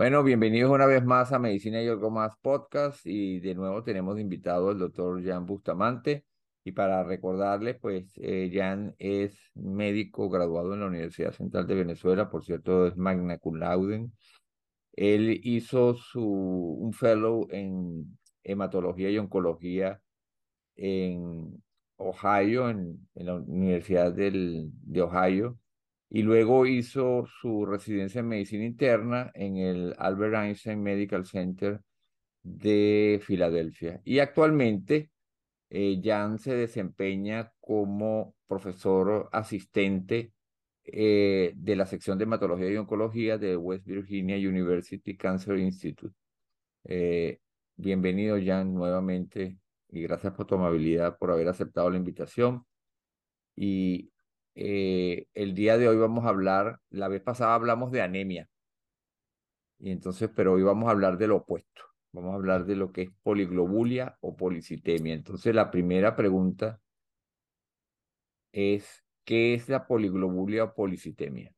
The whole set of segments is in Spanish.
Bueno, bienvenidos una vez más a Medicina y algo más podcast y de nuevo tenemos invitado al doctor Jan Bustamante y para recordarles, pues eh, Jan es médico graduado en la Universidad Central de Venezuela, por cierto es magna cum laude. Él hizo su, un fellow en hematología y oncología en Ohio, en, en la Universidad del, de Ohio y luego hizo su residencia en medicina interna en el Albert Einstein Medical Center de Filadelfia. Y actualmente eh, Jan se desempeña como profesor asistente eh, de la sección de hematología y oncología de West Virginia University Cancer Institute. Eh, bienvenido Jan nuevamente y gracias por tu amabilidad, por haber aceptado la invitación. Y eh, el día de hoy vamos a hablar, la vez pasada hablamos de anemia, y entonces, pero hoy vamos a hablar de lo opuesto. Vamos a hablar de lo que es poliglobulia o policitemia. Entonces, la primera pregunta es, ¿qué es la poliglobulia o policitemia?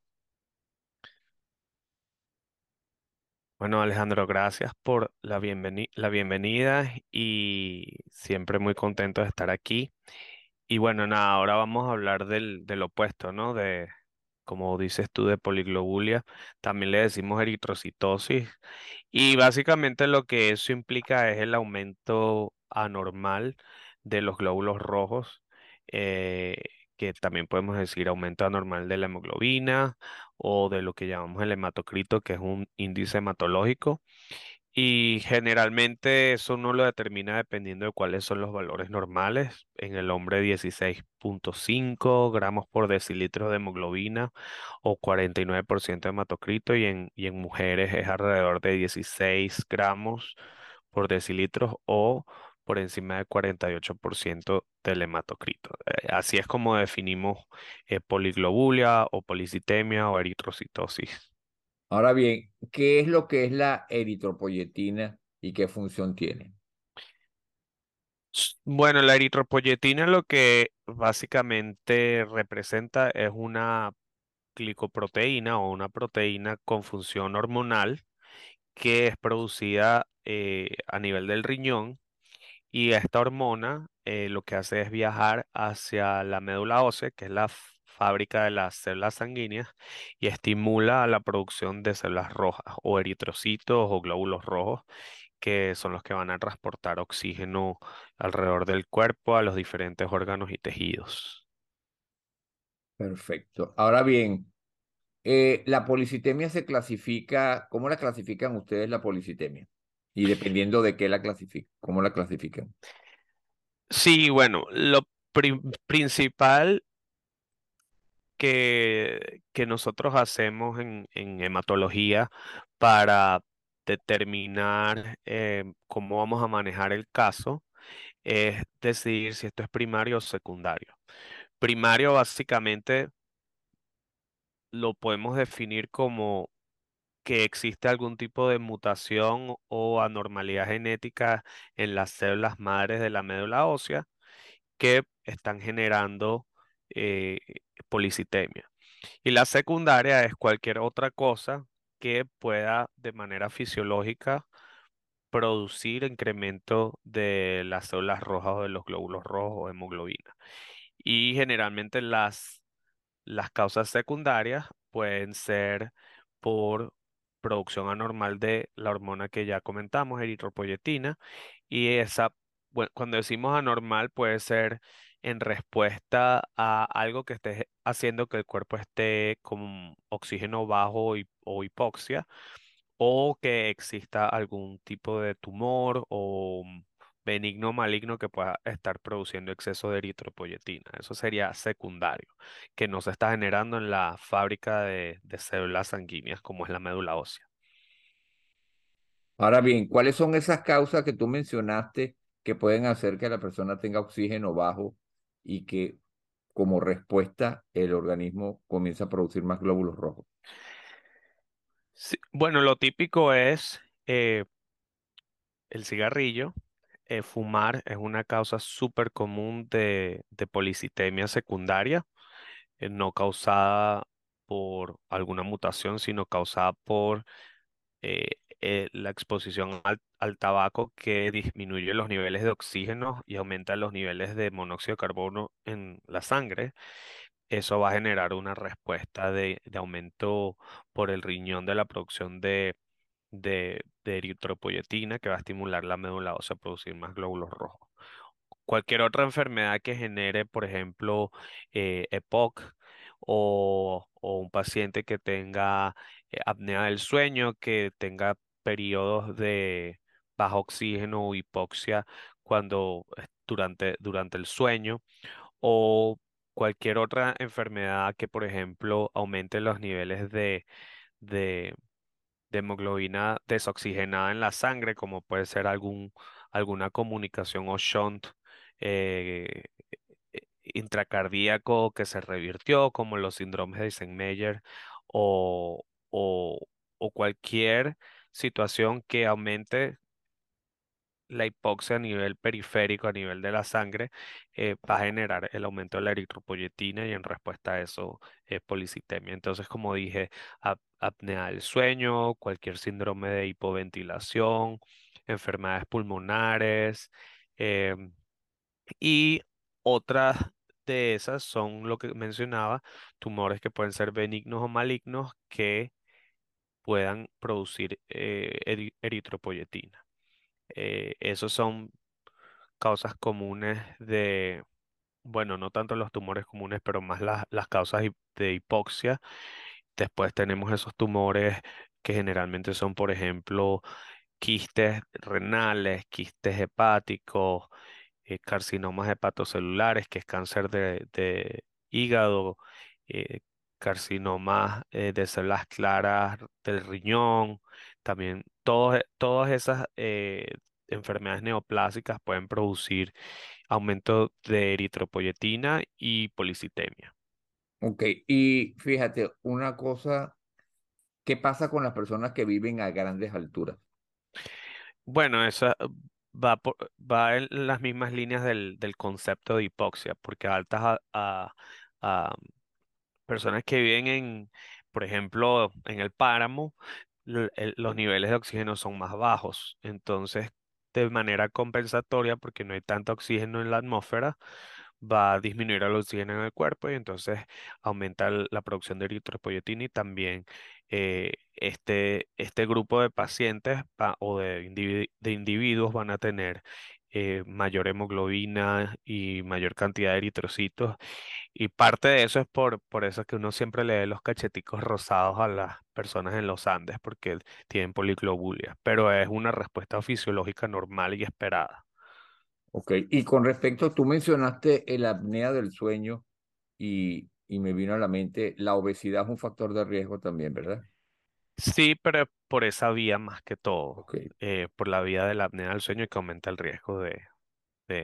Bueno, Alejandro, gracias por la, la bienvenida y siempre muy contento de estar aquí. Y bueno, nada, ahora vamos a hablar del, del opuesto, ¿no? De, como dices tú, de poliglobulia. También le decimos eritrocitosis. Y básicamente lo que eso implica es el aumento anormal de los glóbulos rojos, eh, que también podemos decir aumento anormal de la hemoglobina o de lo que llamamos el hematocrito, que es un índice hematológico. Y generalmente eso no lo determina dependiendo de cuáles son los valores normales. En el hombre 16.5 gramos por decilitro de hemoglobina o 49% de hematocrito y en, y en mujeres es alrededor de 16 gramos por decilitro o por encima de 48% del hematocrito. Eh, así es como definimos eh, poliglobulia o policitemia o eritrocitosis. Ahora bien, ¿qué es lo que es la eritropoyetina y qué función tiene? Bueno, la eritropoyetina lo que básicamente representa es una glicoproteína o una proteína con función hormonal que es producida eh, a nivel del riñón y esta hormona eh, lo que hace es viajar hacia la médula ósea, que es la fábrica de las células sanguíneas y estimula la producción de células rojas o eritrocitos o glóbulos rojos que son los que van a transportar oxígeno alrededor del cuerpo a los diferentes órganos y tejidos. Perfecto. Ahora bien, eh, la policitemia se clasifica, ¿cómo la clasifican ustedes la policitemia? Y dependiendo de qué la clasifican, ¿cómo la clasifican? Sí, bueno, lo principal que, que nosotros hacemos en, hematología para determinar eh, cómo vamos a manejar el caso es decidir si esto es primario o secundario. Primario básicamente lo podemos definir como que existe algún tipo de mutación o anormalidad genética en las células madres de la médula ósea que están generando eh, policitemia. Y la secundaria es cualquier otra cosa que pueda de manera fisiológica producir incremento de las células rojas o de los glóbulos rojos o hemoglobina. Y generalmente las, las causas secundarias pueden ser por producción anormal de la hormona que ya comentamos, eritropoyetina, y esa, cuando decimos anormal puede ser en respuesta a algo que esté haciendo que el cuerpo esté con oxígeno bajo o hipoxia, o que exista algún tipo de tumor o benigno o maligno que pueda estar produciendo exceso de eritropoyetina. Eso sería secundario, que no se está generando en la fábrica de, de células sanguíneas como es la médula ósea. Ahora bien, ¿cuáles son esas causas que tú mencionaste que pueden hacer que la persona tenga oxígeno bajo y que como respuesta el organismo comienza a producir más glóbulos rojos. bueno, lo típico es eh, el cigarrillo. Eh, fumar es una causa súper común de, de, policitemia secundaria, eh, no causada por alguna mutación, sino causada por eh, la exposición al, tabaco que disminuye los niveles de oxígeno y aumenta los niveles de monóxido de carbono en la sangre. Eso va a generar una respuesta de, aumento por el riñón de la producción de, de, de eritropoyetina que va a estimular la médula ósea a producir más glóbulos rojos. Cualquier otra enfermedad que genere, por ejemplo, eh, EPOC o, o un paciente que tenga eh, apnea del sueño, que tenga periodos de bajo oxígeno o hipoxia cuando durante, durante el sueño o cualquier otra enfermedad que, por ejemplo, aumente los niveles de, de, hemoglobina desoxigenada en la sangre, como puede ser algún, alguna comunicación o shunt eh, eh, intracardíaco que se revirtió, como los síndromes de o, o cualquier situación que aumente la hipoxia a nivel periférico, a nivel de la sangre, eh, va a generar el aumento de la eritropoyetina y en respuesta a eso es policitemia. Entonces, como dije, ap- apnea del sueño, cualquier síndrome de hipoventilación, enfermedades pulmonares em, y otras de esas son lo que mencionaba, tumores que pueden ser benignos o malignos que puedan producir eh, eri- eritropoyetina. Eh, esos son causas comunes de, bueno, no tanto los tumores comunes, pero más las, causas de hipoxia. Después tenemos esos tumores que generalmente son, por ejemplo, quistes renales, quistes hepáticos, eh, carcinomas hepatocelulares, que es cáncer de, de hígado, eh, carcinomas eh, de células claras del riñón, también todos e- todas esas eh, enfermedades neoplásicas pueden producir aumento de eritropoyetina y policitemia. Ok, y fíjate, una cosa, ¿qué pasa con las personas que viven a grandes alturas? Bueno, esa va, por- va en las mismas líneas del, del concepto de hipoxia, porque altas a, a- a personas que viven en, por ejemplo, en el páramo, los niveles de oxígeno son más bajos. Entonces, de manera compensatoria, porque no hay tanto oxígeno en la atmósfera, va a disminuir el oxígeno en el cuerpo y entonces aumenta la producción de eritropoyetina y también eh, este, este grupo de pacientes o de, de individuos van a tener eh, mayor hemoglobina y mayor cantidad de eritrocitos y parte de eso es por, por eso que uno siempre le ve los cacheticos rosados a las personas en los Andes, porque tienen poliglobulia, pero es una respuesta fisiológica normal y esperada. Ok, y con respecto, tú mencionaste el apnea del sueño y, y me vino a la mente, la obesidad es un factor de riesgo también, ¿verdad? Sí, pero por esa vía más que todo, eh, por la vía de la apnea del sueño que aumenta el riesgo de, de,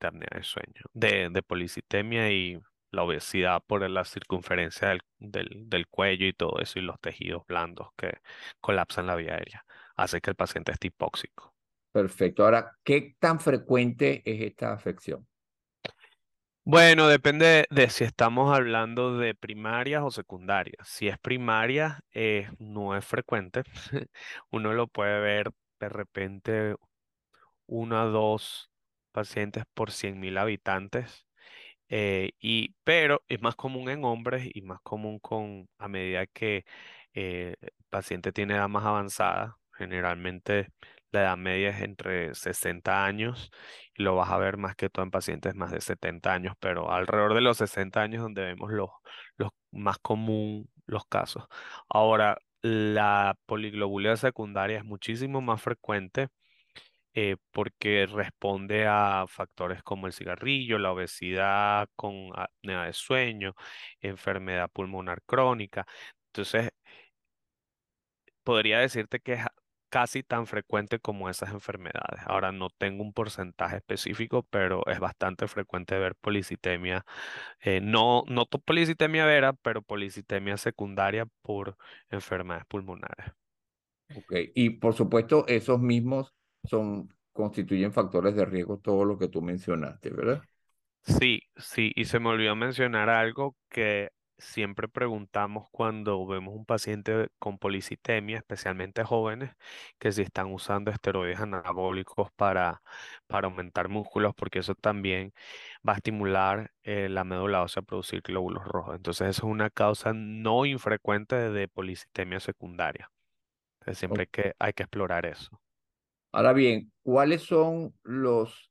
de apnea del sueño, de, de policitemia y la obesidad por la circunferencia del, del, del cuello y todo eso y los tejidos blandos que colapsan la vía aérea, hace que el paciente esté hipóxico. perfecto. Ahora, ¿qué tan frecuente es esta afección? Bueno, depende de si estamos hablando de primarias o secundarias. Si es primaria, eh, no es frecuente. Uno lo puede ver de repente uno a dos pacientes por 100.000 habitantes. eh, y, pero es más común en hombres y más común con a medida que eh, el paciente tiene edad más avanzada. Generalmente la edad media es entre 60 años y lo vas a ver más que todo en pacientes más de 70 años, pero alrededor de los 60 años donde vemos los, los más común los casos. Ahora, la poliglobulia secundaria es muchísimo más frecuente eh, porque responde a factores como el cigarrillo, la obesidad con apnea de sueño, enfermedad pulmonar crónica. Entonces, podría decirte que es casi tan frecuente como esas enfermedades. Ahora no tengo un porcentaje específico, pero es bastante frecuente ver policitemia, eh, no, no to- policitemia vera, pero policitemia secundaria por enfermedades pulmonares. Ok, y por supuesto, esos mismos son, constituyen factores de riesgo, todo lo que tú mencionaste, ¿verdad? Sí, sí, y se me olvidó mencionar algo que siempre preguntamos cuando vemos un paciente con policitemia, especialmente jóvenes, que si están usando esteroides anabólicos para, para aumentar músculos, porque eso también va a estimular eh, la médula ósea a producir glóbulos rojos. Entonces, eso es una causa no infrecuente de policitemia secundaria. Entonces, siempre hay que, hay que explorar eso. Ahora bien, ¿cuáles son los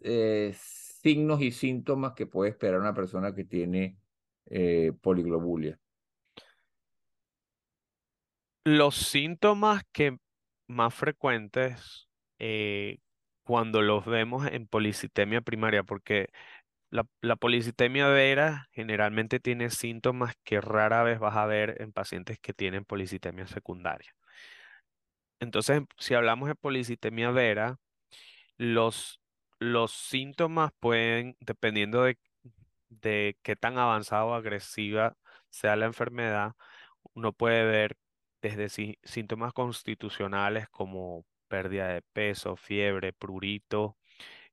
eh, signos y síntomas que puede esperar una persona que tiene eh, poliglobulia? Los síntomas que más frecuentes eh, cuando los vemos en policitemia primaria, porque la, la policitemia vera generalmente tiene síntomas que rara vez vas a ver en pacientes que tienen policitemia secundaria. Entonces, si hablamos de policitemia vera, los, los síntomas pueden, dependiendo de, de qué tan avanzado o agresiva sea la enfermedad, uno puede ver desde sí- síntomas constitucionales como pérdida de peso, fiebre, prurito.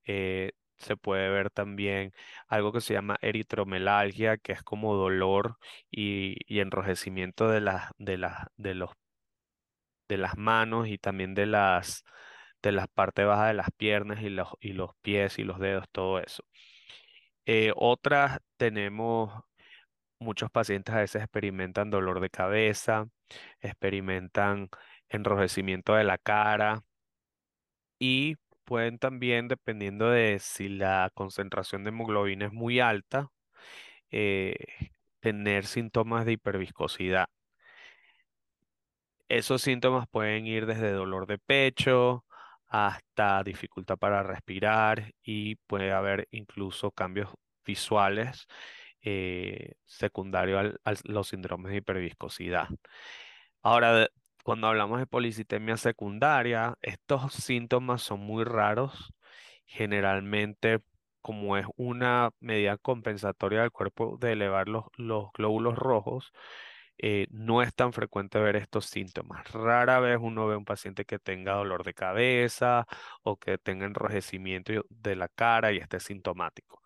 eh, se puede ver también algo que se llama eritromelalgia, que es como dolor y, y enrojecimiento de las, de las, de los de las manos y también de las, de las partes bajas de las piernas y los, y los pies y los dedos, todo eso. Eh, otras tenemos, muchos pacientes a veces experimentan dolor de cabeza, experimentan enrojecimiento de la cara y pueden también, dependiendo de si la concentración de hemoglobina es muy alta, eh, tener síntomas de hiperviscosidad. Esos síntomas pueden ir desde dolor de pecho hasta dificultad para respirar y puede haber incluso cambios visuales eh, secundarios a los síndromes de hiperviscosidad. Ahora, cuando hablamos de policitemia secundaria, estos síntomas son muy raros. Generalmente, como es una medida compensatoria del cuerpo de elevar los, los glóbulos rojos, eh, no es tan frecuente ver estos síntomas. Rara vez uno ve un paciente que tenga dolor de cabeza o que tenga enrojecimiento de la cara y esté sintomático.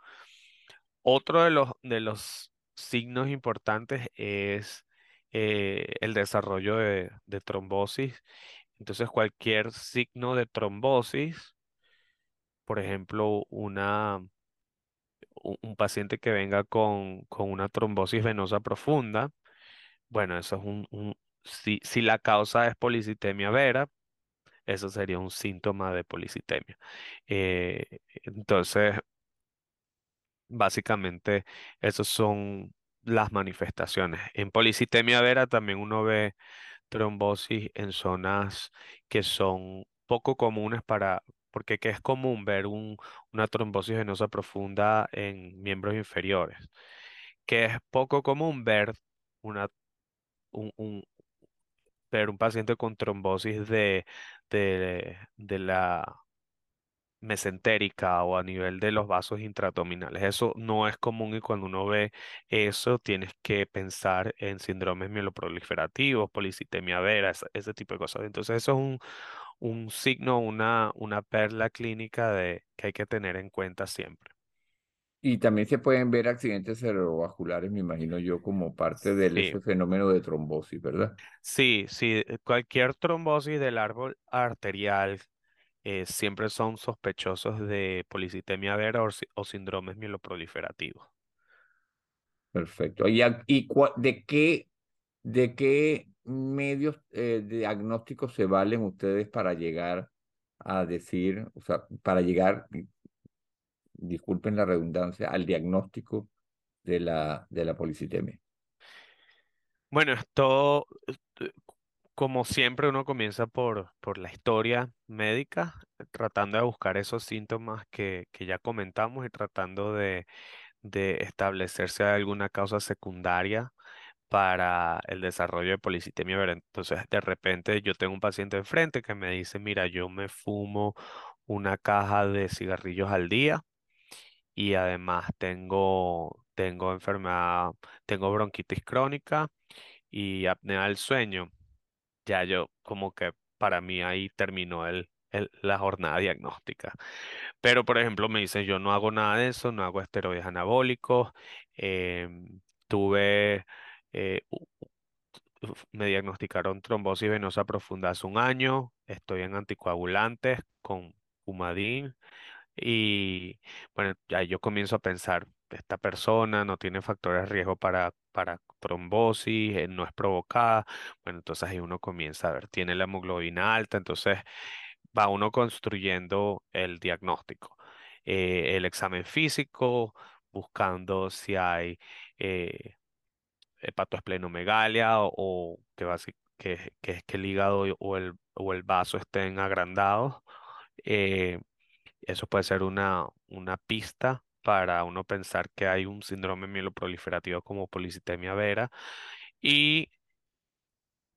Otro de los, de los signos importantes es eh, el desarrollo de, trombosis. Entonces, cualquier signo de trombosis, por ejemplo, un paciente que venga con, con una trombosis venosa profunda, bueno, eso es un, si, si la causa es policitemia vera, eso sería un síntoma de policitemia. Eh, entonces, básicamente, esas son las manifestaciones. En policitemia vera también uno ve trombosis en zonas que son poco comunes para, porque que es común ver un, una trombosis venosa profunda en miembros inferiores, que es poco común ver una, un, un- ver un paciente con trombosis de, de, de la mesentérica o a nivel de los vasos intraabdominales. Eso no es común y cuando uno ve eso tienes que pensar en síndromes mieloproliferativos, policitemia vera, ese, ese tipo de cosas. Entonces eso es un, un signo, una, una perla clínica de, que hay que tener en cuenta siempre. Y también se pueden ver accidentes cerebrovasculares, me imagino yo, como parte de Sí, ese fenómeno de trombosis, ¿verdad? sí, sí, eh, cualquier trombosis del árbol arterial eh, siempre son sospechosos de policitemia vera o, o síndromes mieloproliferativos. Perfecto. ¿Y, y de qué, de qué medios eh, diagnósticos se valen ustedes para llegar a decir, o sea, para llegar, disculpen la redundancia, al diagnóstico de la, de la policitemia? Bueno, esto, eh, como siempre, uno comienza por, por la historia médica, tratando de buscar esos síntomas que, que ya comentamos y tratando de, de establecer si hay alguna causa secundaria para el desarrollo de policitemia. Entonces, de repente, yo tengo un paciente enfrente que me dice, mira, yo me fumo una caja de cigarrillos al día y además tengo, tengo enfermedad, tengo bronquitis crónica y apnea del sueño. Ya yo como que para mí ahí terminó el, el- la jornada diagnóstica. Pero por ejemplo me dicen yo no hago nada de eso, no hago esteroides anabólicos, em, tuve, eh, me diagnosticaron trombosis venosa profunda hace un año, estoy en anticoagulantes con Coumadin y bueno, ya yo comienzo a pensar, esta persona no tiene factores de riesgo para, para trombosis, eh, no es provocada, bueno, entonces ahí uno comienza a ver, tiene la hemoglobina alta, entonces va uno construyendo el diagnóstico. Eh, el examen físico, buscando si hay eh, hepatoesplenomegalia o, o que, que, que, es que el hígado o el, o el vaso estén agrandados. Eh, eso puede ser una, una pista para uno pensar que hay un síndrome mieloproliferativo como policitemia vera. Y,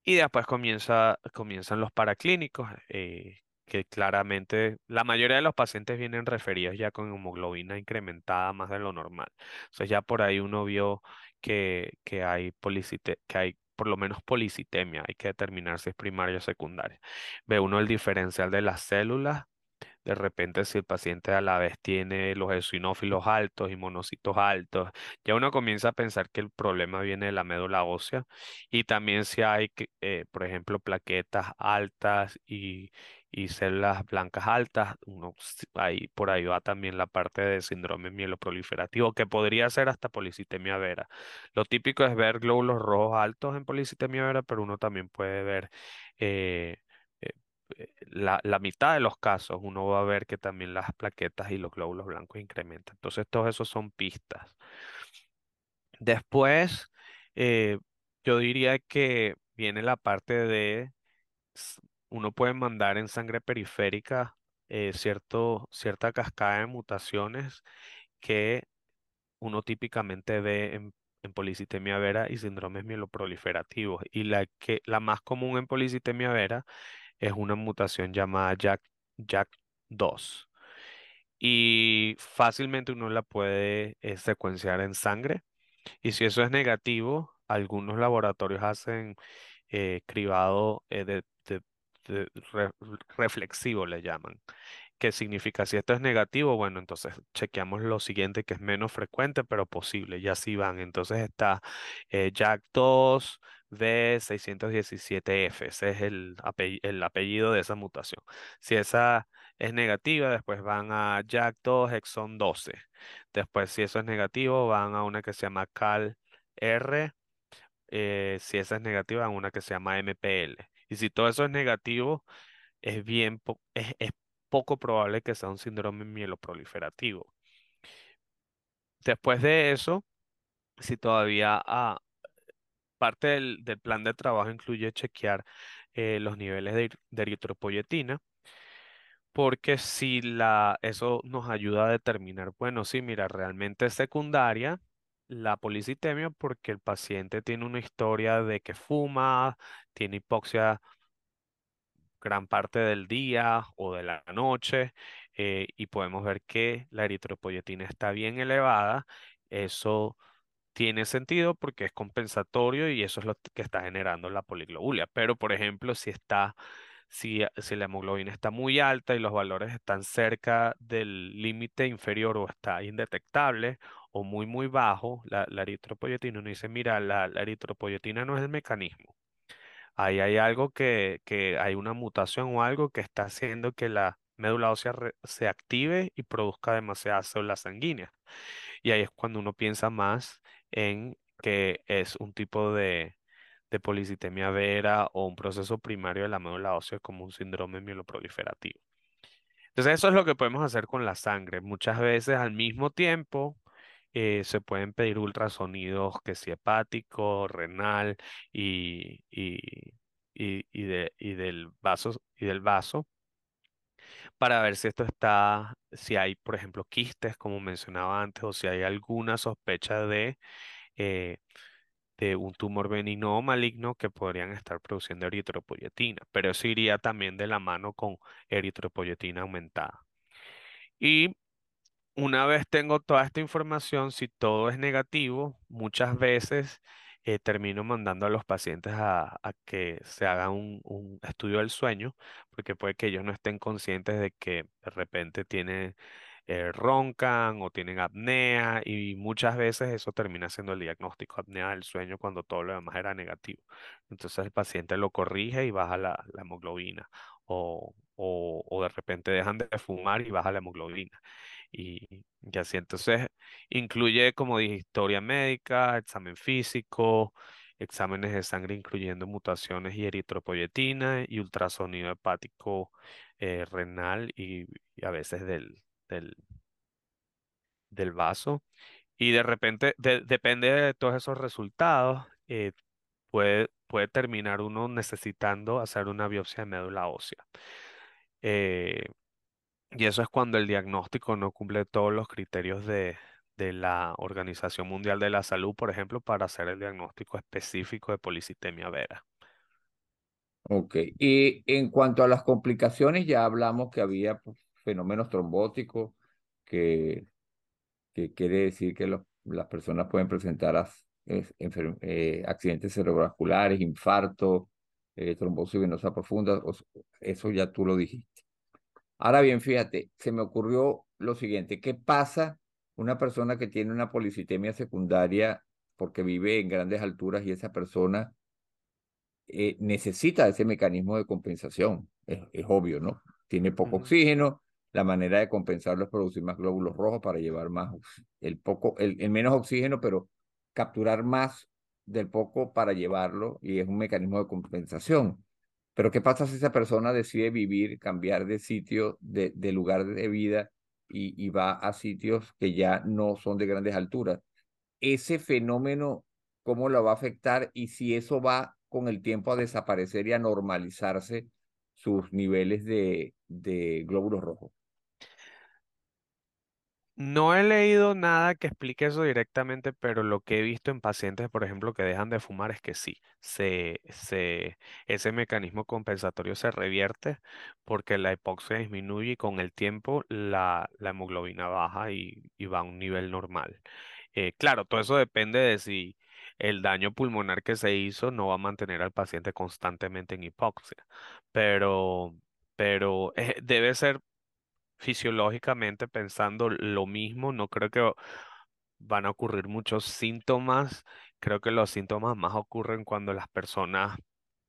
y después comienza, comienzan los paraclínicos, eh, que claramente la mayoría de los pacientes vienen referidos ya con hemoglobina incrementada más de lo normal. Entonces ya por ahí uno vio que, que hay policite, que hay por lo menos policitemia, hay que determinar si es primaria o secundaria. Ve uno el diferencial de las células de repente, si el paciente a la vez tiene los eosinófilos altos y monocitos altos, ya uno comienza a pensar que el problema viene de la médula ósea y también si hay, eh, por ejemplo, plaquetas altas y, y células blancas altas, uno, ahí, por ahí va también la parte de síndrome mieloproliferativo, que podría ser hasta policitemia vera. Lo típico es ver glóbulos rojos altos en policitemia vera, pero uno también puede ver eh, la, la, mitad de los casos uno va a ver que también las plaquetas y los glóbulos blancos incrementan. Entonces, todos esos son pistas. Después, eh, yo diría que viene la parte de, uno puede mandar en sangre periférica eh, cierto, cierta cascada de mutaciones que uno típicamente ve en, en policitemia vera y síndromes mieloproliferativos. Y la, que, la más común en policitemia vera es una mutación llamada Jack, Jack2. Y fácilmente uno la puede eh, secuenciar en sangre. Y si eso es negativo, algunos laboratorios hacen eh, cribado eh, reflexivo, le llaman. ¿Qué significa? Si esto es negativo, bueno, entonces chequeamos lo siguiente que es menos frecuente, pero posible, y así van. Entonces está Jack2, B617F, ese es el, el apellido de esa mutación. Si esa es negativa, después van a JAK2 exon 12. Después, si eso es negativo, van a una que se llama CAL-R. Eh, si esa es negativa, van a una que se llama MPL. Y si todo eso es negativo, es bien es, es poco probable que sea un síndrome mieloproliferativo. Después de eso, si todavía ah, parte del, plan de trabajo incluye chequear eh, los niveles de, eritropoyetina, porque si la, eso nos ayuda a determinar, bueno, sí, mira, realmente es secundaria la policitemia porque el paciente tiene una historia de que fuma, tiene hipoxia gran parte del día o de la noche eh, y podemos ver que la eritropoyetina está bien elevada. Eso tiene sentido porque es compensatorio y eso es lo que está generando la poliglobulia. Pero, por ejemplo, si está, si, si la hemoglobina está muy alta y los valores están cerca del límite inferior o está indetectable o muy, muy bajo, la, eritropoyetina, uno dice, mira, la, la eritropoyetina no es el mecanismo. Ahí hay algo que, que hay una mutación o algo que está haciendo que la médula ósea se active y produzca demasiadas células sanguíneas. Y ahí es cuando uno piensa más en que es un tipo de, de policitemia vera o un proceso primario de la médula ósea como un síndrome mieloproliferativo. Entonces eso es lo que podemos hacer con la sangre. Muchas veces al mismo tiempo eh, se pueden pedir ultrasonidos que si hepático, renal y, y, y, y, de, y del vaso y del vaso para ver si esto está, si hay, por ejemplo, quistes, como mencionaba antes, o si hay alguna sospecha de, eh, de un tumor benigno o maligno que podrían estar produciendo eritropoyetina, pero eso iría también de la mano con eritropoyetina aumentada. Y una vez tengo toda esta información, si todo es negativo, muchas veces eh, termino mandando a los pacientes a, que se haga un, estudio del sueño, porque puede que ellos no estén conscientes de que de repente tienen eh, roncan o tienen apnea y muchas veces eso termina siendo el diagnóstico, apnea del sueño cuando todo lo demás era negativo. Entonces el paciente lo corrige y baja la, hemoglobina o, o, o de repente dejan de fumar y baja la hemoglobina. Y, y así, entonces incluye, como dije, historia médica, examen físico, exámenes de sangre incluyendo mutaciones y eritropoyetina y ultrasonido hepático eh, renal y, a veces del, del, del vaso. Y de repente, de- depende de todos esos resultados, eh, puede, puede terminar uno necesitando hacer una biopsia de médula ósea. Eh, y eso es cuando el diagnóstico no cumple todos los criterios de, de la Organización Mundial de la Salud, por ejemplo, para hacer el diagnóstico específico de policitemia vera. Ok. Y en cuanto a las complicaciones, ya hablamos que había pues, fenómenos trombóticos, que, que quiere decir que las personas pueden presentar eh, accidentes cerebrovasculares, infarto, eh, trombosis venosa profunda, eso ya tú lo dijiste. Ahora bien, fíjate, se me ocurrió lo siguiente, ¿qué pasa una persona que tiene una policitemia secundaria porque vive en grandes alturas y esa persona eh, necesita ese mecanismo de compensación? Es, es obvio, ¿no? Tiene poco oxígeno, la manera de compensarlo es producir más glóbulos rojos para llevar más, el poco, el, el menos oxígeno, pero capturar más del poco para llevarlo y es un mecanismo de compensación. Pero ¿qué pasa si esa persona decide vivir, cambiar de sitio, de, lugar de vida y, y va a sitios que ya no son de grandes alturas? Ese fenómeno, ¿cómo lo va a afectar? Y si eso va con el tiempo a desaparecer y a normalizarse sus niveles de, de glóbulos rojos. No he leído nada que explique eso directamente, pero lo que he visto en pacientes, por ejemplo, que dejan de fumar es que sí, se, se, ese mecanismo compensatorio se revierte porque la hipoxia disminuye y con el tiempo la, la hemoglobina baja y, va a un nivel normal. Eh, claro, todo eso depende de si el daño pulmonar que se hizo no va a mantener al paciente constantemente en hipoxia, pero, pero eh, debe ser fisiológicamente pensando lo mismo, no creo que van a ocurrir muchos síntomas. Creo que los síntomas más ocurren cuando las personas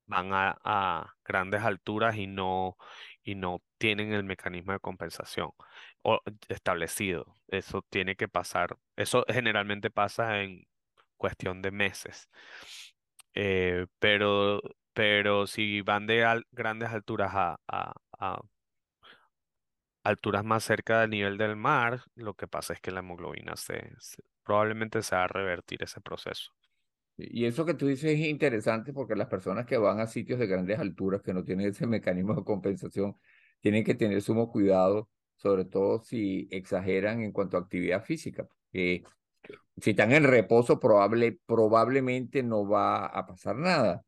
van a, a grandes alturas y no, y no tienen el mecanismo de compensación o establecido. Eso tiene que pasar. Eso generalmente pasa en cuestión de meses. Eh, pero, pero si van de al- grandes alturas a, a, a alturas más cerca del nivel del mar, lo que pasa es que la hemoglobina se, probablemente se va a revertir ese proceso. Y eso que tú dices es interesante porque las personas que van a sitios de grandes alturas que no tienen ese mecanismo de compensación tienen que tener sumo cuidado, sobre todo si exageran en cuanto a actividad física. si están en reposo, probable, probablemente no va a pasar nada,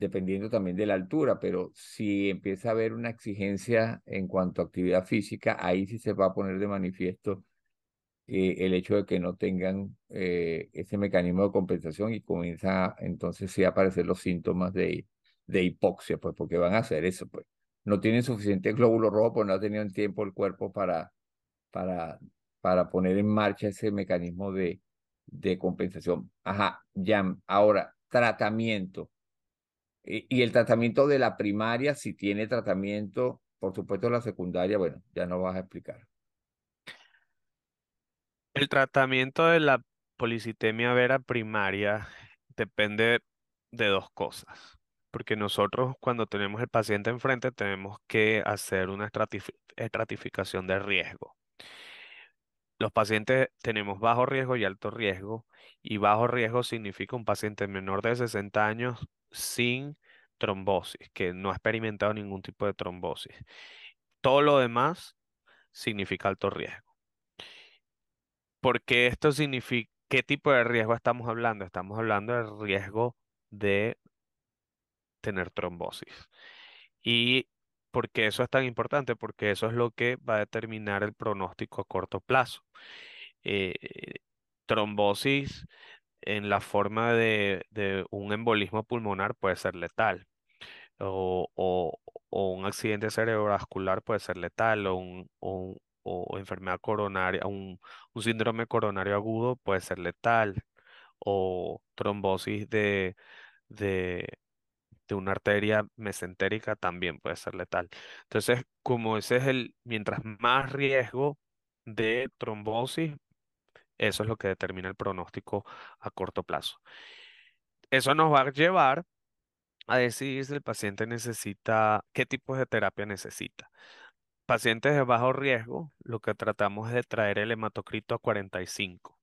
dependiendo también de la altura, pero si empieza a haber una exigencia en cuanto a actividad física, ahí sí se va a poner de manifiesto eh, el hecho de que no tengan eh, ese mecanismo de compensación y comienza entonces sí a aparecer los síntomas de, de hipoxia, pues porque van a hacer eso, pues. No tienen suficiente glóbulo rojo, pues no ha tenido tiempo el cuerpo para, para, para poner en marcha ese mecanismo de, de compensación. Ajá, ya. Ahora, tratamiento. Y, el tratamiento de la primaria, si tiene tratamiento, por supuesto la secundaria, bueno, ya no vas a explicar. El tratamiento de la policitemia vera primaria depende de dos cosas, porque nosotros cuando tenemos el paciente enfrente tenemos que hacer una estratif- estratificación de riesgo. Los pacientes tenemos bajo riesgo y alto riesgo, y bajo riesgo significa un paciente menor de 60 años sin trombosis, que no ha experimentado ningún tipo de trombosis. Todo lo demás significa alto riesgo. Porque esto significa, ¿qué tipo de riesgo estamos hablando? Estamos hablando del riesgo de tener trombosis. ¿Y por qué eso es tan importante? Porque eso es lo que va a determinar el pronóstico a corto plazo. Eh, trombosis en la forma de, de un embolismo pulmonar puede ser letal. O, o- un accidente cerebrovascular puede ser letal, o un, o o enfermedad coronaria, un, un síndrome coronario agudo puede ser letal o trombosis de, de, de una arteria mesentérica también puede ser letal. Entonces, como ese es el, mientras más riesgo de trombosis, eso es lo que determina el pronóstico a corto plazo. Eso nos va a llevar a decidir si el paciente necesita, qué tipos de terapia necesita. Pacientes de bajo riesgo, lo que tratamos es de traer el hematocrito a 45.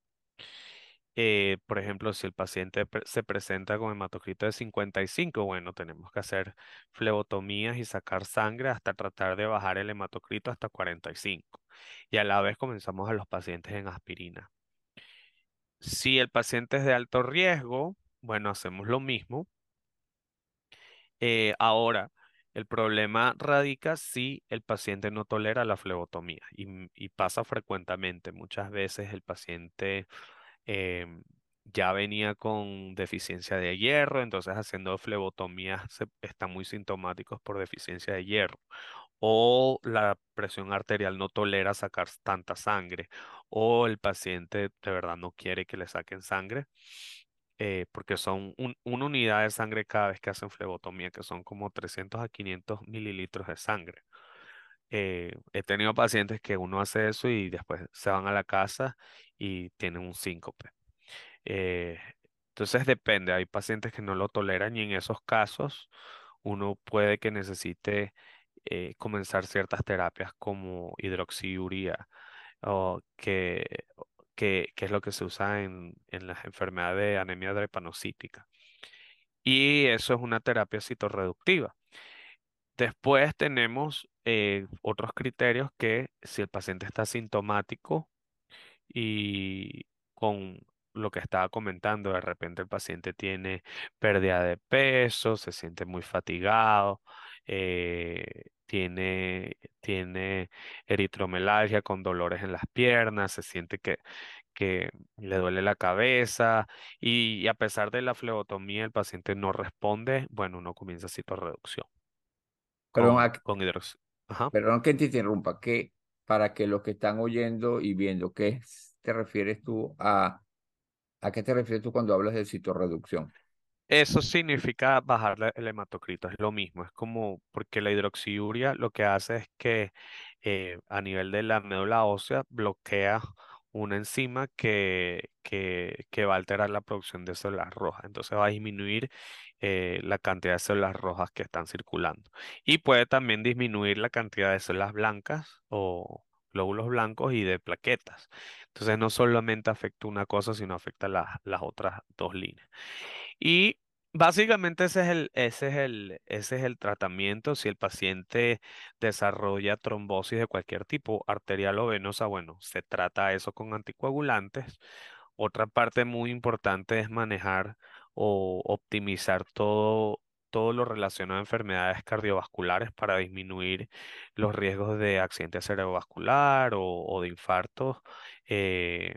Eh, por ejemplo, si el paciente se presenta con hematocrito de 55, bueno, tenemos que hacer flebotomías y sacar sangre hasta tratar de bajar el hematocrito hasta 45. Y a la vez comenzamos a los pacientes en aspirina. Si el paciente es de alto riesgo, bueno, hacemos lo mismo. Eh, ahora, el problema radica si el paciente no tolera la flebotomía y, pasa frecuentemente. Muchas veces el paciente em, ya venía con deficiencia de hierro, entonces haciendo flebotomía están muy sintomáticos por deficiencia de hierro. O la presión arterial no tolera sacar tanta sangre, o el paciente de verdad no quiere que le saquen sangre. Eh, porque son una unidad de sangre cada vez que hacen flebotomía, que son como 300 a 500 mililitros de sangre. Eh, he tenido pacientes que uno hace eso y después se van a la casa y tienen un síncope. Eh, entonces depende, hay pacientes que no lo toleran y en esos casos uno puede que necesite comenzar ciertas terapias como hidroxiuria o que que, es lo que se usa en, las enfermedades de anemia drepanocítica. Y eso es una terapia citorreductiva. Después tenemos eh, otros criterios que si el paciente está sintomático y con lo que estaba comentando, de repente el paciente tiene pérdida de peso, se siente muy fatigado, eh, tiene, tiene eritromelalgia con dolores en las piernas, se siente que, que le duele la cabeza y, a pesar de la flebotomía el paciente no responde, bueno, uno comienza citorreducción con, con hidroxi. Perdón que te interrumpa, que para que los que están oyendo y viendo, ¿qué te refieres tú a, a qué te refieres tú cuando hablas de citorreducción? Eso significa bajar el hematocrito, es lo mismo, es como porque la hidroxiuria lo que hace es que eh, a nivel de la médula ósea bloquea una enzima que, que, que, va a alterar la producción de células rojas, entonces va a disminuir eh, la cantidad de células rojas que están circulando y puede también disminuir la cantidad de células blancas o glóbulos blancos y de plaquetas. Entonces no solamente afecta una cosa, sino afecta las otras dos líneas. Y básicamente ese es el, ese es el, ese es el tratamiento. Si el paciente desarrolla trombosis de cualquier tipo, arterial o venosa, bueno, se trata eso con anticoagulantes. Otra parte muy importante es manejar o optimizar todo, todo lo relacionado a enfermedades cardiovasculares para disminuir los riesgos de accidente cerebrovascular o, de infartos. Eh,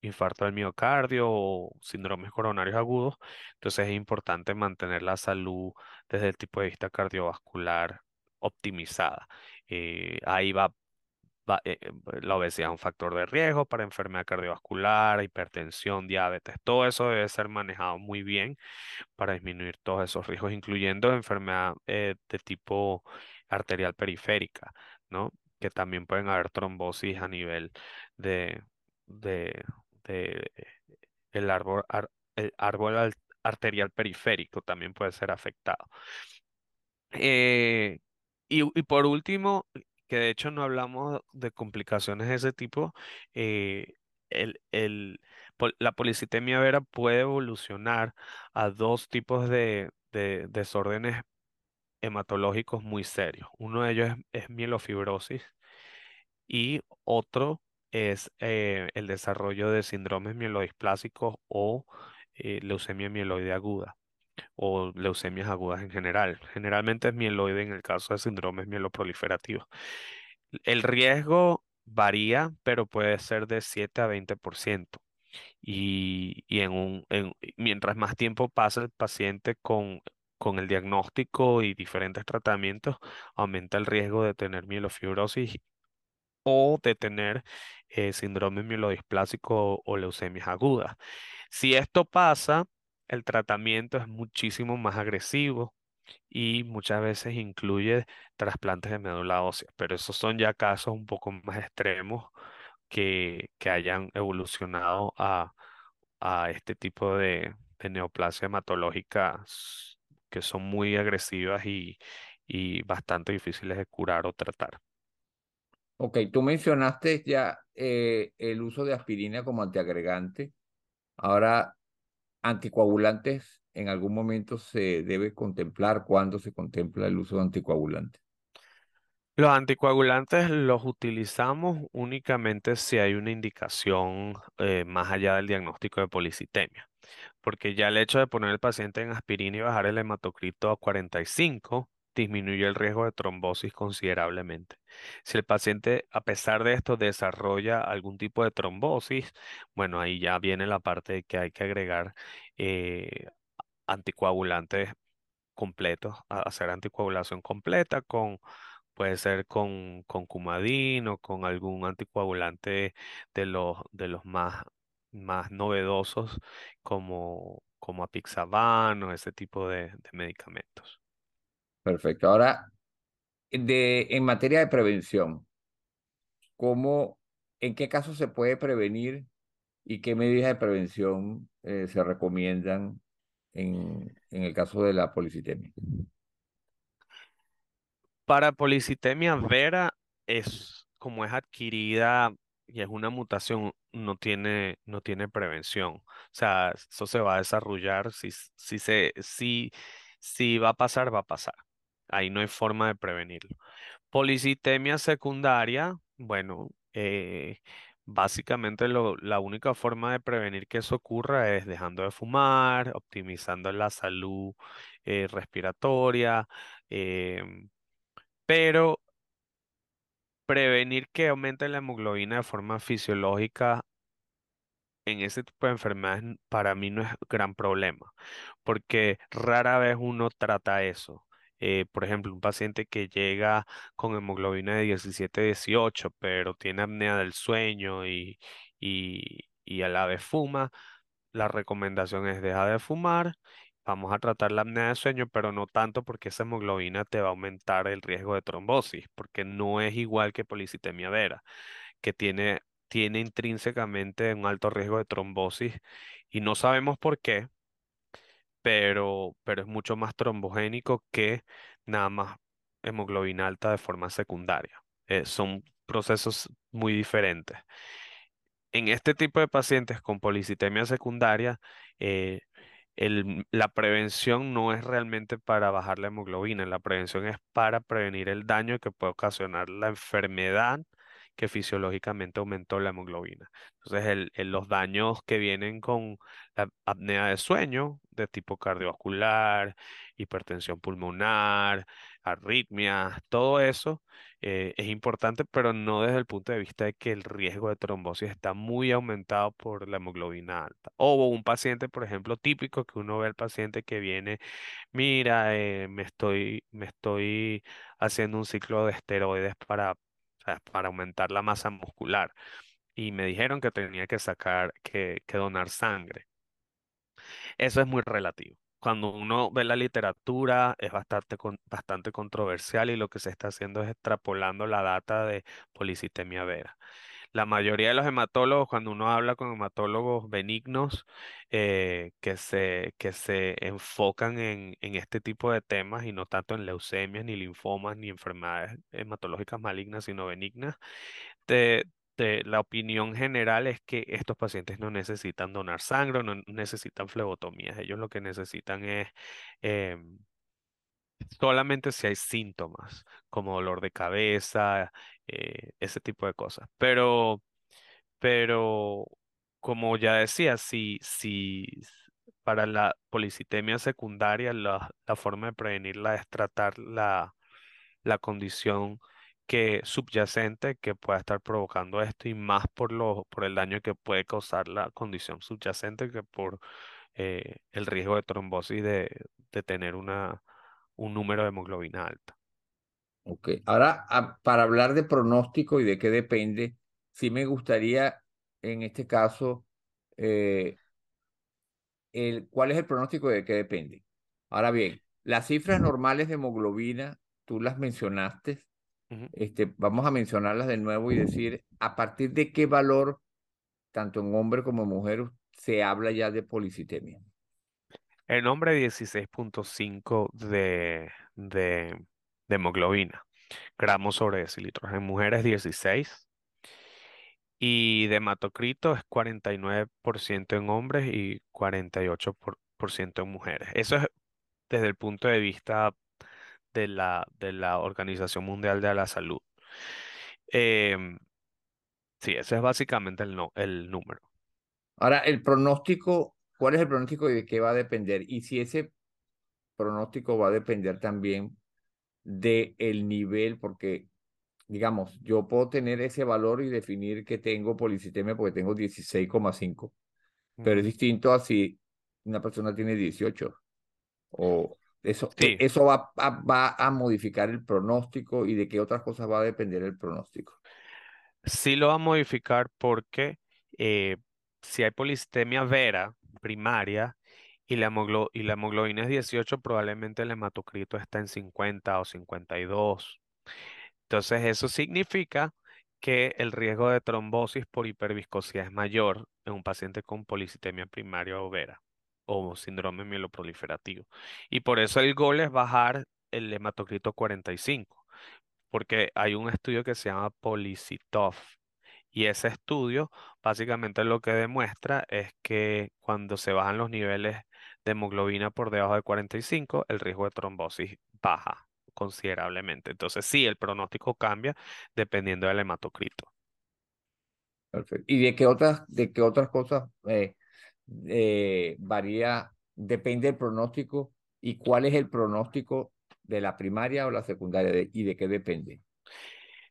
infarto del miocardio o síndromes coronarios agudos. Entonces es importante mantener la salud desde el tipo de vista cardiovascular optimizada. Eh, ahí va, eh, eh, la obesidad es un factor de riesgo para enfermedad cardiovascular, hipertensión, diabetes. Todo eso debe ser manejado muy bien para disminuir todos esos riesgos, incluyendo enfermedad de tipo arterial periférica, ¿no? Que también pueden haber trombosis a nivel de, el árbol, el árbol arterial periférico también puede ser afectado. Eh, y, por último, que de hecho no hablamos de complicaciones de ese tipo, eh, el, el, la policitemia vera puede evolucionar a dos tipos de, de desórdenes hematológicos muy serios. Uno de ellos es, es mielofibrosis y otro es eh, el desarrollo de síndromes mielodisplásicos o eh, leucemia mieloide aguda o leucemias agudas en general. Generalmente es mieloide en el caso de síndromes mieloproliferativos. El riesgo varía, pero puede ser de 7 a 20%. Y, y en un, mientras más tiempo pasa el paciente con, con el diagnóstico y diferentes tratamientos, aumenta el riesgo de tener mielofibrosis o de tener eh, síndrome mielodisplásico o leucemias agudas. Si esto pasa, el tratamiento es muchísimo más agresivo y muchas veces incluye trasplantes de médula ósea, pero esos son ya casos un poco más extremos que, que hayan evolucionado a, a este tipo de, de neoplasia hematológica que son muy agresivas y, y bastante difíciles de curar o tratar. Ok, tú mencionaste ya eh, el uso de aspirina como antiagregante. Ahora, anticoagulantes, ¿en algún momento se debe contemplar? ¿Cuándo se contempla el uso de anticoagulantes? Los anticoagulantes los utilizamos únicamente si hay una indicación eh, más allá del diagnóstico de policitemia. porque ya el hecho de poner al paciente en aspirina y bajar el hematocrito a 45 disminuye el riesgo de trombosis considerablemente. Si el paciente, a pesar de esto, desarrolla algún tipo de trombosis, bueno, ahí ya viene la parte de que hay que agregar eh, anticoagulantes completos, hacer anticoagulación completa con, puede ser con, con Coumadin o con algún anticoagulante de los, de los más, más novedosos como, como apixaban o ese tipo de medicamentos. Perfecto. Ahora, de, en materia de prevención, ¿cómo, en qué casos se puede prevenir y qué medidas de prevención eh, se recomiendan en, en el caso de la policitemia? Para policitemia vera es como es adquirida y es una mutación, no tiene, no tiene prevención. O sea, eso se va a desarrollar, si, si, se, si, si va a pasar, va a pasar. Ahí no hay forma de prevenirlo. Policitemia secundaria, bueno, eh, básicamente lo- la única forma de prevenir que eso ocurra es dejando de fumar, optimizando la salud eh, respiratoria. em, pero prevenir que aumente la hemoglobina de forma fisiológica en ese tipo de enfermedades para mí no es gran problema, porque rara vez uno trata eso. Eh, por ejemplo, un paciente que llega con hemoglobina de 17, 18, pero tiene apnea del sueño y, y, y a la vez fuma, la recomendación es dejar de fumar. Vamos a tratar la apnea de sueño, pero no tanto porque esa hemoglobina te va a aumentar el riesgo de trombosis, porque no es igual que policitemia vera, que tiene, tiene intrínsecamente un alto riesgo de trombosis y no sabemos por qué, pero, pero es mucho más trombogénico que nada más hemoglobina alta de forma secundaria. Eh, son procesos muy diferentes. En este tipo de pacientes con policitemia secundaria, eh, el- la prevención no es realmente para bajar la hemoglobina, la prevención es para prevenir el daño que puede ocasionar la enfermedad que fisiológicamente aumentó la hemoglobina. Entonces, el- los daños que vienen con la apnea de sueño, de tipo cardiovascular, hipertensión pulmonar, arritmias, todo eso eh, es importante, pero no desde el punto de vista de que el riesgo de trombosis está muy aumentado por la hemoglobina alta. O un paciente, por ejemplo, típico que uno ve al paciente que viene, mira, eh, me estoy, me estoy haciendo un ciclo de esteroides para, para aumentar la masa muscular y me dijeron que tenía que sacar, que, donar sangre. Eso es muy relativo. Cuando uno ve la literatura es bastante, bastante controversial y lo que se está haciendo es extrapolando la data de policitemia vera. La mayoría de los hematólogos, cuando uno habla con hematólogos benignos eh, que se, que se enfocan en, en este tipo de temas y no tanto en leucemias, ni linfomas, ni enfermedades hematológicas malignas, sino benignas, te- la opinión general es que estos pacientes no necesitan donar sangre, no necesitan flebotomías. Ellos lo que necesitan es em, solamente si hay síntomas, como dolor de cabeza, eh, ese tipo de cosas. Pero, pero, como ya decía, si, si para la policitemia secundaria la, la forma de prevenirla es tratar la la condición que subyacente que pueda estar provocando esto y más por lo, por el daño que puede causar la condición subyacente que por eh, el riesgo de trombosis de, de tener una, un número de hemoglobina alta. Ok, ahora a- para hablar de pronóstico y de qué depende, sí me gustaría en este caso, eh, el, ¿cuál es el pronóstico y de qué depende? Ahora bien, las cifras normales de hemoglobina, tú las mencionaste, este, vamos a mencionarlas de nuevo y decir a partir de qué valor, tanto en hombre como en mujer, se habla ya de policitemia. En hombre 16.5 de, de, de hemoglobina, gramos sobre decilitros. En mujeres 16 y de hematocrito es 49% en hombres y 48% por, por en mujeres. Eso es desde el punto de vista de la, de la Organización Mundial de la Salud. Em, sí, ese es básicamente el, no, el número. Ahora, el pronóstico, ¿cuál es el pronóstico y de qué va a depender? Y si ese pronóstico va a depender también de el nivel, porque digamos, yo puedo tener ese valor y definir que tengo policitemia porque tengo 16,5, pero es distinto a si una persona tiene 18 o eso, e- Sí, eso va, a- va a modificar el pronóstico y de qué otras cosas va a depender el pronóstico. sí lo va a modificar porque eh, si hay polistemia vera primaria y la, y la hemoglobina es 18, probablemente el hematocrito está en 50 o 52. Entonces, eso significa que el riesgo de trombosis por hiperviscosidad es mayor en un paciente con policitemia primaria o vera o síndrome mieloproliferativo. Y por eso el gol es bajar el hematocrito 45, porque hay un estudio que se llama Policitov. Y ese estudio básicamente lo que demuestra es que cuando se bajan los niveles de hemoglobina por debajo de 45, el riesgo de trombosis baja considerablemente. Entonces, sí, el pronóstico cambia dependiendo del hematocrito. Perfecto. ¿Y de qué otras, de qué otras cosas eh, eh, varía, depende del pronóstico y cuál es el pronóstico de la primaria o la secundaria y de qué depende?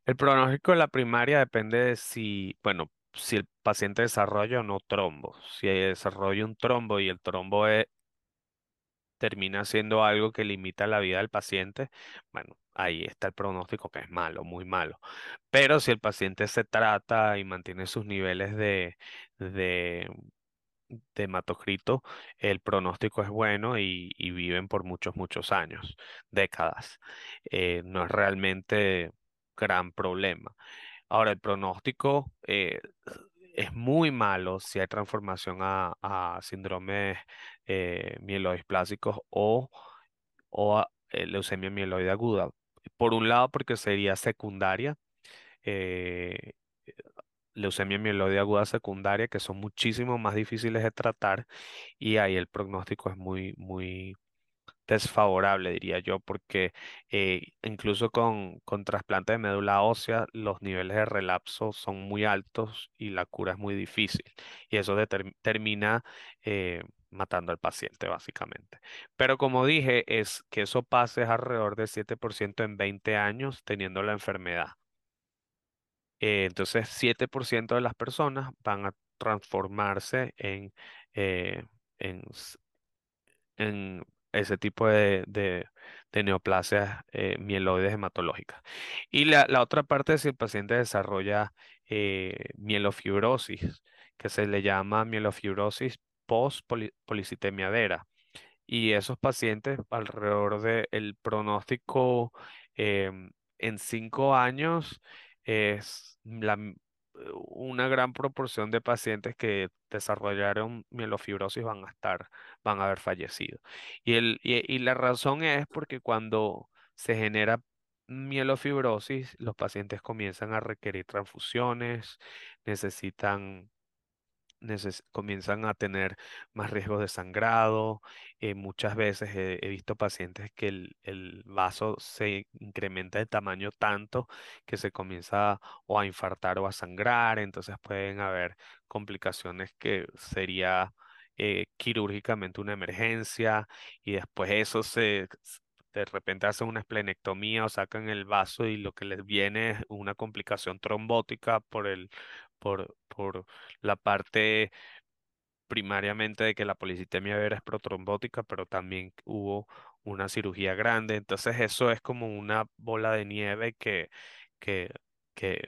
El pronóstico de la primaria depende de si, bueno, si el paciente desarrolla o no trombo. Si desarrolla un trombo y el trombo es- termina siendo algo que limita la vida del paciente, bueno, ahí está el pronóstico que es malo, muy malo. Pero si el paciente se trata y mantiene sus niveles de, de, de hematocrito, el pronóstico es bueno y, y viven por muchos, muchos años, décadas. Eh, no es realmente gran problema. Ahora, el pronóstico eh, es muy malo si hay transformación a, síndromes eh, o a eh, leucemia mieloide aguda. Por un lado, porque sería secundaria, eh, leucemia mieloide aguda secundaria, que son muchísimo más difíciles de tratar y ahí el pronóstico es muy, muy desfavorable, diría yo, porque eh, incluso con, con trasplante de médula ósea, los niveles de relapso son muy altos y la cura es muy difícil. Y eso termina eh, matando al paciente, básicamente. Pero como dije, es que eso pase alrededor del 7% en 20 años teniendo la enfermedad. Eh, entonces, 7% de las personas van a transformarse en, eh, en ese tipo de, de, de neoplasias eh, mieloides hematológicas. Y la, la otra parte es si el paciente desarrolla eh, mielofibrosis, que se le llama mielofibrosis post-policitemia. Y esos pacientes, alrededor del pronóstico em, en cinco años, es la, una gran proporción de pacientes que desarrollaron mielofibrosis van a estar, van a haber fallecido. Y, el, y, y la razón es porque cuando se genera mielofibrosis, los pacientes comienzan a requerir transfusiones, necesitan neces- comienzan a tener más riesgos de sangrado. eh, muchas veces he, visto pacientes que el, el vaso se incrementa de tamaño tanto que se comienza o a infartar o a sangrar. Entonces pueden haber complicaciones que sería eh, quirúrgicamente una emergencia y después eso se... De repente hacen una esplenectomía o sacan el vaso y lo que les viene es una complicación trombótica por el, por, por la parte primariamente de que la policitemia vera es protrombótica, pero también hubo una cirugía grande. Entonces eso es como una bola de nieve que, que, que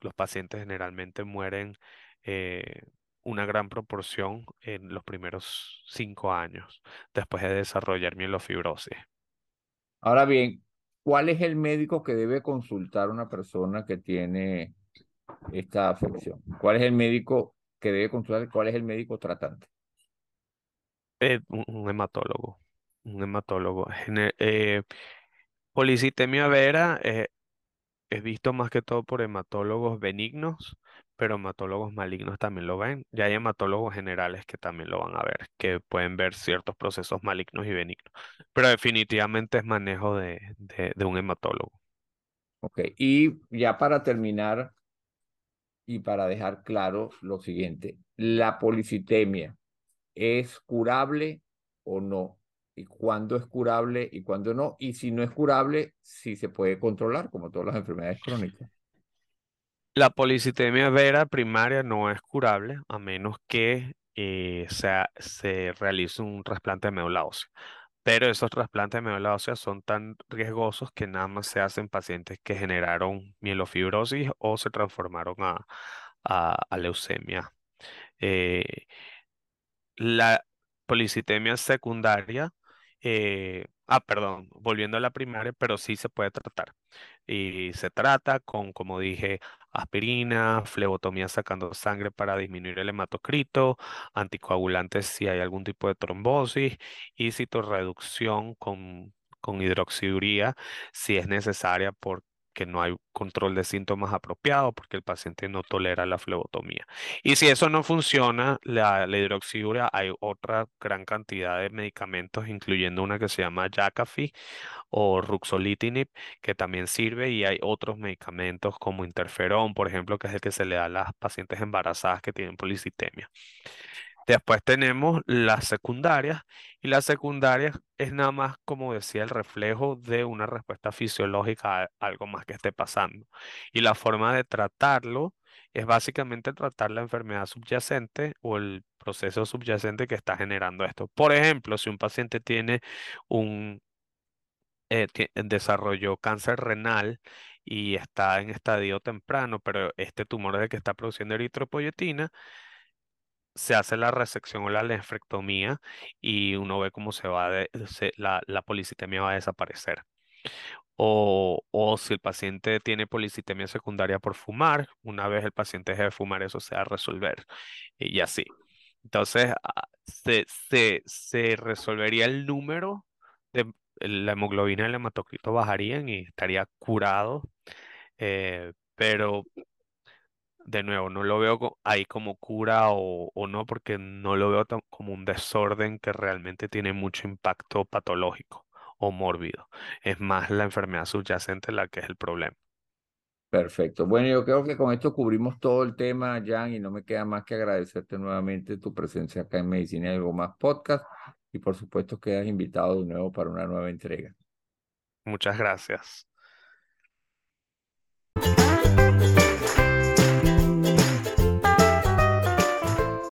los pacientes generalmente mueren eh, una gran proporción en los primeros cinco años después de desarrollar mielofibrosis. Ahora bien, ¿cuál es el médico que debe consultar una persona que tiene esta afección? ¿Cuál es el médico que debe consultar? ¿Cuál es el médico tratante? Eh, un, hematólogo. Un hematólogo. Eh, policitemia vera eh, es visto más que todo por hematólogos benignos, pero hematólogos malignos también lo ven. Ya hay hematólogos generales que también lo van a ver, que pueden ver ciertos procesos malignos y benignos. Pero definitivamente es manejo de, de, un hematólogo. Ok, y ya para terminar y para dejar claro lo siguiente, ¿la policitemia es curable o no? ¿Y cuándo es curable y cuándo no? Y si no es curable, si se puede controlar, como todas las enfermedades crónicas. La policitemia vera primaria no es curable a menos que eh, se realice un trasplante de médula ósea. Pero esos trasplantes de médula ósea son tan riesgosos que nada más se hacen pacientes que generaron mielofibrosis o se transformaron a, a, leucemia. Eh, la policitemia secundaria, eh, ah, perdón, volviendo a la primaria, pero sí se puede tratar. Y se trata con, como dije, aspirina, flebotomía sacando sangre para disminuir el hematocrito, anticoagulantes si hay algún tipo de trombosis y citorreducción con, con si es necesaria por que no hay control de síntomas apropiado porque el paciente no tolera la flebotomía. Y si eso no funciona, la, hidroxidura, hay otra gran cantidad de medicamentos, incluyendo una que se llama Jakafi o Ruxolitinib, que también sirve, y hay otros medicamentos como interferón, por ejemplo, que es el que se le da a las pacientes embarazadas que tienen policitemia. Después tenemos las secundarias y las secundarias es nada más, como decía, el reflejo de una respuesta fisiológica a algo más que esté pasando. Y la forma de tratarlo es básicamente tratar la enfermedad subyacente o el proceso subyacente que está generando esto. Por ejemplo, si un paciente tiene un eh, desarrollo cáncer renal y está en estadio temprano, pero este tumor es el que está produciendo eritropoyetina, se hace la resección o la nefrectomía y uno ve cómo se va la, la policitemia va a desaparecer. O, o, si el paciente tiene policitemia secundaria por fumar, una vez el paciente deje de fumar, eso se va a resolver y así. Entonces, ah, se, se, se resolvería el número de la hemoglobina y el hematocrito bajarían y estaría curado, eh, pero de nuevo, no lo veo ahí como cura o, no, porque no lo veo como un desorden que realmente tiene mucho impacto patológico o mórbido. Es más la enfermedad subyacente la que es el problema. Perfecto. Bueno, yo creo que con esto cubrimos todo el tema, Jan, y no me queda más que agradecerte nuevamente tu presencia acá en Medicina y algo más podcast. Y por supuesto quedas invitado de nuevo para una nueva entrega. Muchas gracias.